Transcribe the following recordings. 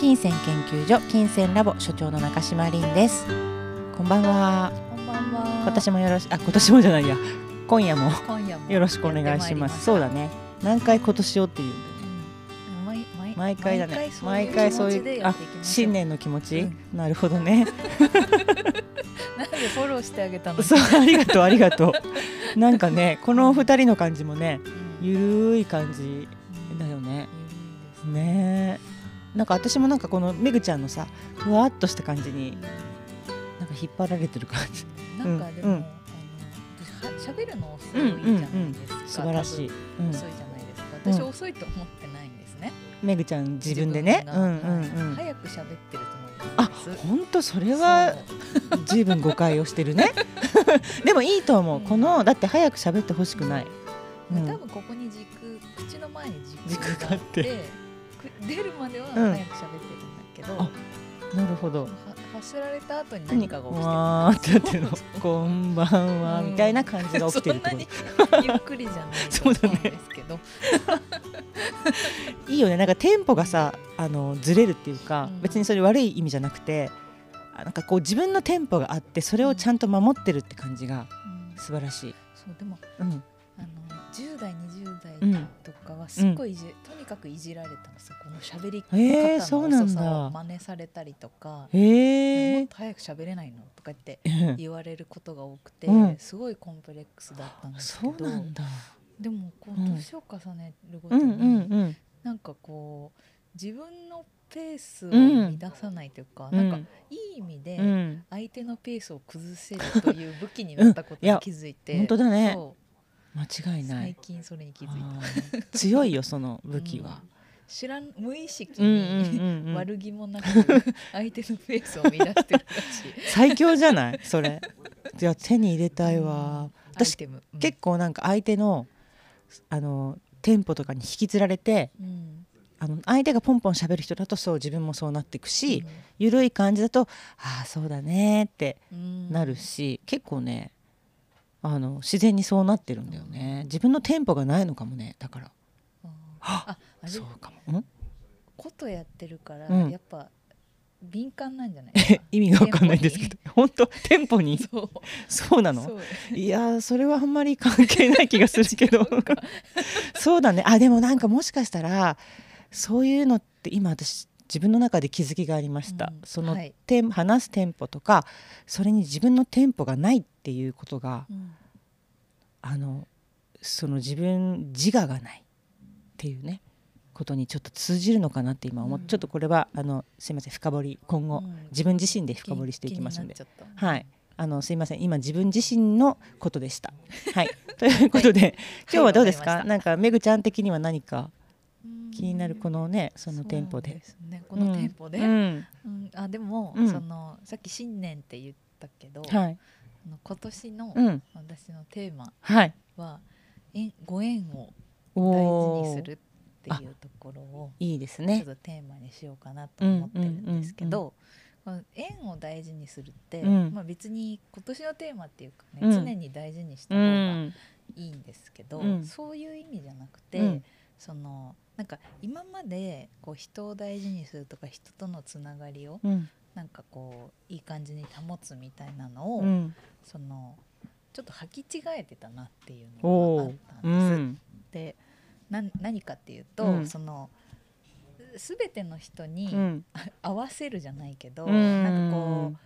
島金銭研究所金銭ラボ所長の中島凛です。こんばんは。こんばんは。今年もよろしあ今年もじゃないや。今夜も。今夜も。よろしくお願いします。そうだね。何回今年をっていううん。毎毎毎回だね。毎回そういうあ新年の気持ち、うん。なるほどね。なんでフォローしてあげたの？そうありがとうありがとう。なんかねこの二人の感じもねうん。ゆるい感じだよね。ね。えなんか私もなんかこのめぐちゃんのさふわっとした感じになんか引っ張られてる感じ。なんかでも、うんあの喋るの遅いじゃないですか。素晴らしい、うん。遅いじゃないですか。私遅いと思ってないんですね。めぐちゃん自分でね。うんうんうん。はい早く喋ってると思あうんです。本当それは随分誤解をしてるね。でもいいと思う、うん。このだって早く喋ってほしくない、多分ここに軸口の前に軸軸があって。く出るまではうん。早く喋ってるんだけど、あなるほど。は発せられた後に何かが起きてる。わーってやってるの。こんばんは、うんみたいな感じが起きてる。ってこそんなにゆっくりじゃない と思うんですけど。といいよね。なんかテンポがさあのずれるっていうか、うん。別にそれ悪い意味じゃなくてあなんかこう自分のテンポがあってそれをちゃんと守ってるって感じがうん。素晴らしい、そうでもうん10代20代うん、とかはすっごいいじ、とにかくいじられたんですよこの喋り方の遅さを真似されたりとか。へえもっと早く喋れないのとか言ってうん。言われることが多くて、うん。すごいコンプレックスだったんですけそどうなんだ。でもこうんう年を重ねるごとに、うんうんうんなんかこう自分のペースをうん。乱さないというか、うん。なんかいい意味でうん。相手のペースを崩せるという武器になったことに気づいて、本当だね。そ間違ういない。最近それに気づいた。強いよその武器は、知らん無意識うんうんに、うんうん。悪気もなく相手のペースを乱してる最強じゃない？それ。いや手に入れたいわ、うん。私うん。結構なんか相手のあのテンポとかに引きずられてうん。あの相手がポンポン喋る人だとそう自分もそうなっていくし、うん。ゆるい感じだとああそうだねってうんなるし、結構ねあの自然にそうなってるんだよね。自分のテンポがないのかもねだから。あそうかも、ん？ことやってるから、うん。やっぱ敏感なんじゃない？意味がわかんないんですけど。本当？テンポに？そう。そうなの？いやーそれはあんまり関係ない気がするけど。そうだね。あでもなんかもしかしたらそういうのって今私自分の中で気づきがありました、うん。その、はい。話すテンポとかそれに自分のテンポがないっていうことがうんあのその自分自我がないっていうねことにちょっと通じるのかなって今思って、うんちょっとこれはあのすいません深掘り今後、うん自分自身で深掘りしていきますんではい。あのすいません今自分自身のことでした。はい。ということで、今日はどうですか？わかりましたなんかめぐちゃん的には何かうん気になるこのねそのテンポそうで。すねこのテンポで、ううんん。あでも、うんそのさっき新年って言ったけど、はい。今年のうん。私のテーマはい。は縁ご縁をお大事におするっていうところをいいですちょっね。とテーマにしようかなと思ってるんですけうんど、縁を大事にするって、うんまあ別に今年のテーマっていうかね、うん常に大事にしたう方がん。いいんですけど、うんそういう意味じゃなくて、うんそのなんか今までこう人を大事にするとか人とのつながりをうん。なんかこういい感じに保つみたいなのを、うん。そのちょっと履き違えてたなっていうおのがあっお。たです。うん。でな何かっていうと、うんその全ての人にうん。合わせるじゃないけど、うんなんかこう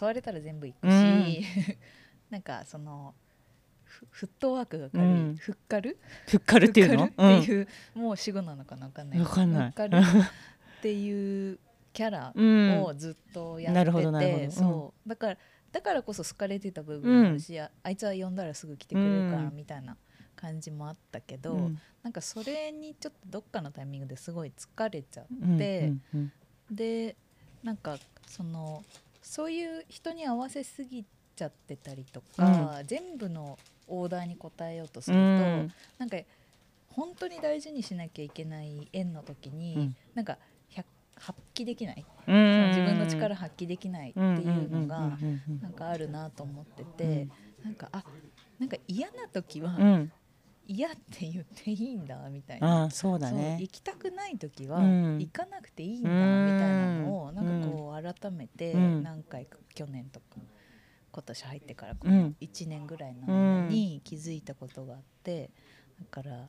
誘われたら全部行くし、うん なんかそのフフットワークが軽い、うんふっかる？ふっかるっていうの？ふっ。ていう、もう死語なのかなわかんないわかんないふっかるっていうキャラうん。をずっとやってて、うんそう。だからだからこそ好かれてた部分もあるし、ああいつは呼んだらすぐ来てくれるからうん。みたいな感じもあったけど、うん。なんかそれにちょっとどっかのタイミングですごい疲れちゃうんって、うんでなんかそのそういう人に合わせすぎちゃってたりとか、全部のオーダーに応えようとすると、うん。なんか本当に大事にしなきゃいけない縁の時に、うん。なんか100発揮できない、自分の力発揮できないっていうのがなんかあるなと思ってて、うんなんかあなんか嫌な時はうん。嫌って言っていいんだみたいあな。あそうだね。行きたくない時はうん。行かなくていいんだみたいなのをうん。なんかこう改めてうん。何回か去年とか今年入ってからうん。1年ぐらいの間に気づいたことがあってだから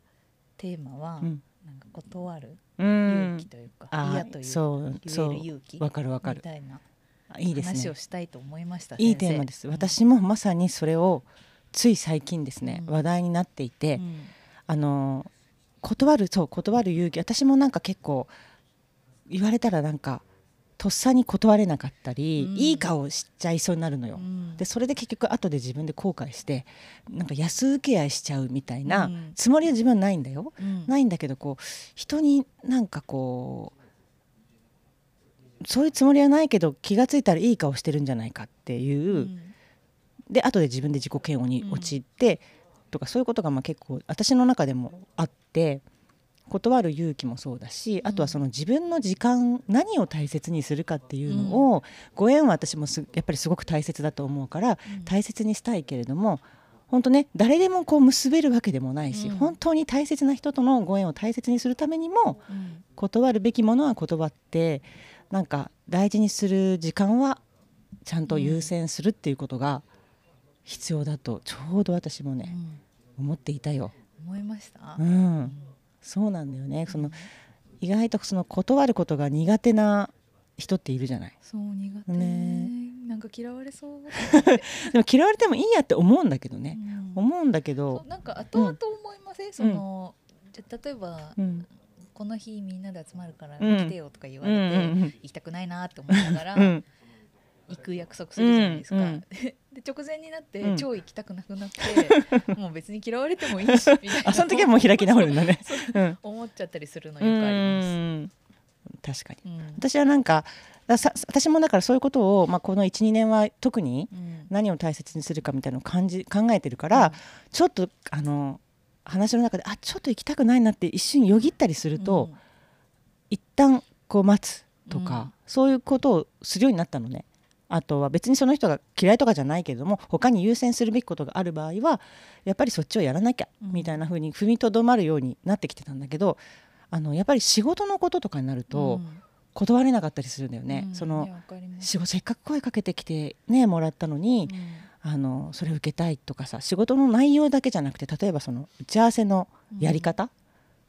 テーマはうんなんか断るうん。勇気というかあ嫌というそう言える勇気わかるわかる。みたいなあいいですね。話をしたいと思いましたいいテーマです。私もまさにそれをつい最近ですね、うん。話題になっていて、うん。あの断るそう断る勇気。私もなんか結構言われたらなんかとっさに断れなかったり、うん。いい顔しちゃいそうになるのよ、うん。でそれで結局後で自分で後悔してなんか安請け合いしちゃうみたいなうん。つもりは自分はないんだよ、うん。ないんだけどこう人になんかこうそういうつもりはないけど気がついたらいい顔してるんじゃないかっていう、うん。で後で自分で自己嫌悪に陥って、とかそういうことがまあ結構私の中でもあって断る勇気もそうだしあとはその自分の時間何を大切にするかっていうのを、ご縁は私もすやっぱりすごく大切だと思うからうん。大切にしたいけれども本当ね誰でもこう結べるわけでもないし、うん。本当に大切な人とのご縁を大切にするためにもうん。断るべきものは断ってなんか大事にする時間はちゃんと優先するっていうことが必要だとちょうど私もね、うん。思っていたよ。思いました。うん、そうなんだよね。その意外とその断ることが苦手な人っているじゃない。そう苦手、ね。なんか嫌われそう、でも嫌われてもいいやって思うんだけどね。うん。思うんだけそどう、なんか後々思いません、そのじゃ例えば、うん、この日みんなで集まるからうん。来てよとか言わうんれて、うん行きたくないなって思いながら、うん、行く約束するじゃないですか、うんうん。で直前になって、うん。超行きたくなくなって もう別に嫌われてもいいしみたいな。あその時はもう開き直るんだね。うん、思っちゃったりするのよくあります、うん。確かに。うん。私はなんか私もだからそういうことを、まあ、この12年は特にうん。何を大切にするかみたいなのを感じ考えてるから、ちょっとあの話の中であちょっと行きたくないなって一瞬よぎったりすると、一旦こう待つとか、うん。そういうことをするようになったのね。あとは別にその人が嫌いとかじゃないけれども他に優先するべきことがある場合はやっぱりそっちをやらなきゃうん。みたいな風に踏みとどまるようになってきてたんだけどあのやっぱり仕事のこととかになるとうん。断れなかったりするんだよね。そのうんいやわかります。仕事せっかく声かけてきてねもらったのに、うん。あのそれ受けたいとかさ仕事の内容だけじゃなくて例えばその打ち合わせのやり方、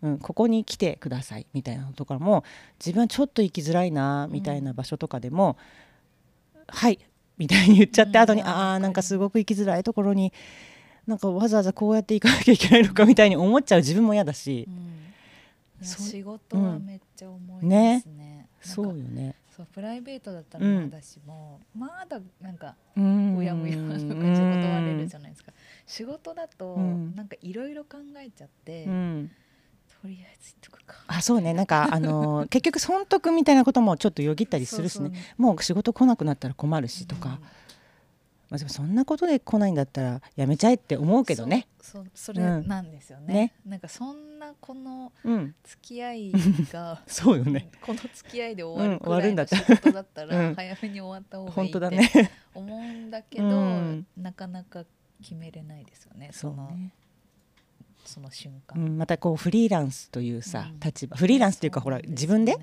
うん。ここに来てくださいみたいなのとかも自分はちょっと行きづらいなみたいな場所とかでも「はい」みたいに言っちゃって、うん。後に「あああなんかすごく行きづらいところになんかわざわざこうやって行かなきゃいけないのか」みたいに思っちゃう自分も嫌だし。う、ん。仕事はめっちゃ思いますね。なんかそうよね。そうプライベートだったらうんまだしも、まだなんかうん。うやむやな感じで断れるじゃないですか。仕事だとうん。なんかいろいろ考えちゃって、うんとりあえず言っとくか。あそうね。なんかあのー結局損得みたいなこともちょっとよぎったりするしね。そうそう。もう仕事来なくなったら困るしとか、まあ、でもそんなことで来ないんだったらやめちゃえって思うけどね。そうそれうんなんですよね,、ね。なんかそんなこのうん、付き合いが そうよね。この付き合いで終わるくらいの仕事だった うん。ら早めに終わった方がいい本って当だね。思うんだけど、うん。なかなか決めれないですよね。そそうのね。その瞬間、うん、またこうフリーランスというさ、うん。立場。フリーランスというかほらそうなん自分で、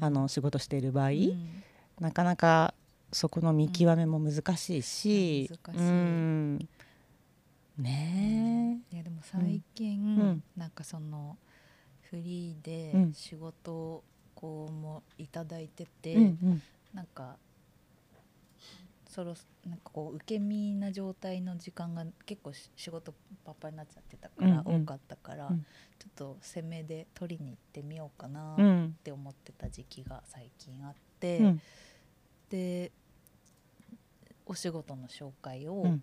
あの仕事している場合、うん。なかなかそこの見極めも難しいし、うん。難しい。うん。ねいやでも最近、うん。なんかそのフリーでうん。仕事をこうもいただいてて、え、うんうん。なんかそろなんかこう受け身な状態の時間が結構し仕事パッパになっちゃってたから、多かったから、うん。ちょっと攻めで取りに行ってみようかなっうん。て思ってた時期が最近あって、うん。でお仕事の紹介をうん。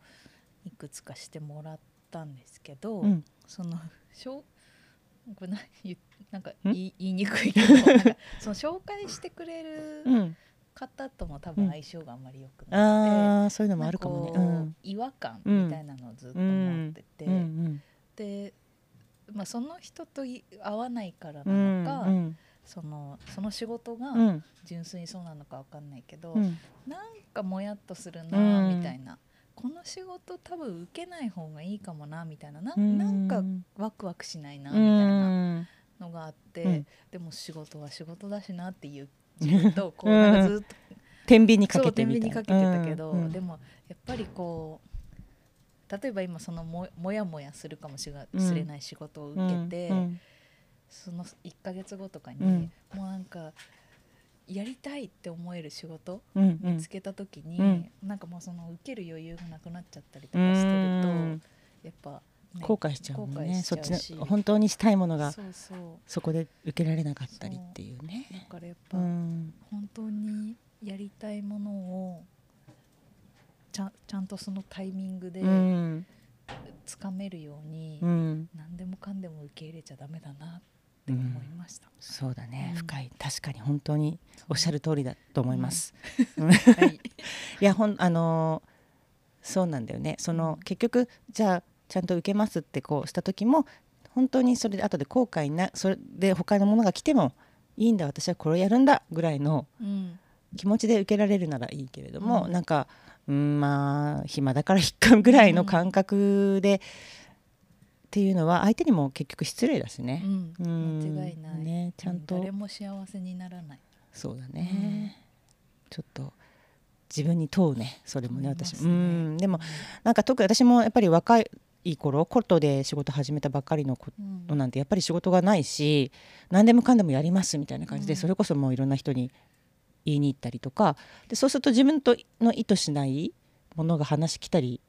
いくつかしてもらったんですけど、うん。そのしょうこれな言なんかん。言い言いにくいけどその紹介してくれるうん、方とも多分相性があんまり良くなくて、ああそういうのもあるかもね。なん違和感みたいなのをずっと思ってて、うんうんで、まあ、その人とい合わないからうなんのか、うんそのその仕事がうん。うん純粋にそうなのかわかんないけど、うん。なんかもやっとするうなんうん。みたいな。この仕事多分受けない方がいいかもなみたいな。なうん。なんかワクワクしないなうみたいなん。のがあって、うん。でも仕事は仕事だしなっていう自分とこうなんかずっと天秤にかけてみたい秤にかけてたけど、うん。うん。でもやっぱりこう例えば今そのももやもやするかもしれない仕事を受けて、うん。その1ヶ月後とかに、うん。もうなんかやりたいって思える仕事うん。うん。見つけた時に、うん。なんかもうその受ける余裕がなくなっちゃったりとうかしてると、ん。やっぱ、ね後悔しちゃうもんね。そっしちの本当にしたいものがそこで受けられなかったりっていうだねからやっぱ、うん。本当にやりたいものをちゃんちゃんとそのタイミングでうん。つかめるように、うん。何でもかんでも受け入れちゃダメだなって思いました。そうだね。うん。深い。確かに本当におっしゃる通りだと思います。はい、いやほんあのーそうなんだよね。その、うん。結局じゃあちゃんと受けますってこうした時も本当にそれで後で後悔なそれで他のものが来てもいいんだ私はこれをやるんだぐらいのうん。気持ちで受けられるならいいけれども、うん。なんかうんまあ暇だから引っかぐらいの感覚で、っていうのは相手にも結局失礼だしね。うん。うん。間違いない、ねちゃんと。誰も幸せにならない。そうだね、ちょっと自分に問うねそれもね私。もうん。でもなんか特に私もやっぱり若い頃コットで仕事始めたばっかりの子うん。なんてやっぱり仕事がないし何でもかんでもやりますみたいな感じで、うん。それこそもういろんな人に言いに行ったりとかでそうすると自分との意図しないものが話来たり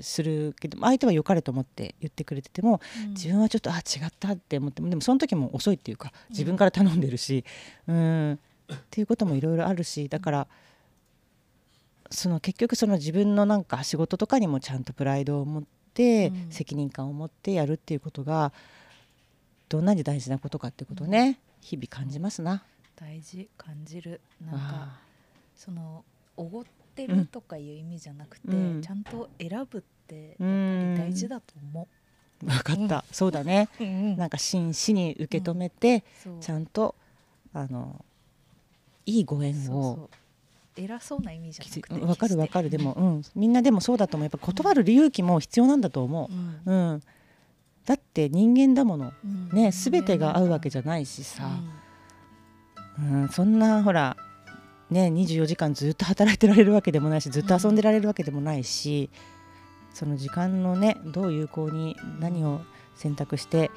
するけど相手は良かれと思って言ってくれててもうん。自分はちょっとあ違ったって思ってもでもその時も遅いっていうか自分から頼んでるし、うん、っていうこともいろいろあるしだからその結局その自分のなんか仕事とかにもちゃんとプライドを持って、うん。責任感を持ってやるっていうことがどんなに大事なことかってことをね、日々感じますな。大事感じる。なんかあそのおごってるとかいう意味じゃなくて、うん。ちゃんと選ぶって大事だと思分かった、そうだね。う。うん。なんか真摯に受け止めて、そう。ちゃんとあのいいご縁を偉そうな意味じゃなくてわかるわかる。で決も、うん、みんなでもそうだと思う。やっぱ断る勇気も必要なんだと思してう、うん。だって人間だもの。うん。ね全てが合うわけじゃないしさ、うん、そんなほらね24時間ずっと働いてられるわけでもないしずっと遊んでられるわけでもないし、その時間のねどう有効に何を選択して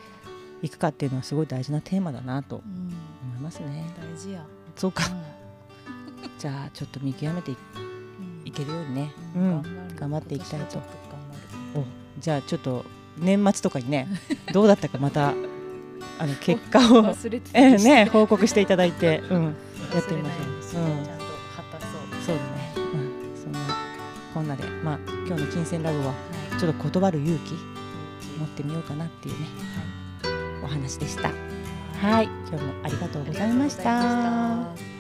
いくかっていうのはすごい大事なテーマだなとうん。うん思いますね。大事や、そうか、うじゃあちょっと見極めていけるようにね、ううん。ん、頑張っていきたいと。じゃあちょっと年末とかにね どうだったかまたあの結果を 忘れてたえね報告していただいて、うん、やってみましょう。うん。そう。そうだね、うん、そんなこんなで、まあ、今日の金銭ラボははい。ちょっと断る勇気持ってみようかなっていうねお話でした。はい、今日もありがとうございました。